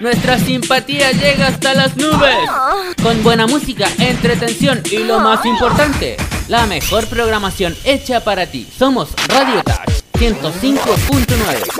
Nuestra simpatía llega hasta las nubes. Con buena música, entretención y lo más importante, la mejor programación hecha para ti. Somos Radio Touch 105.9.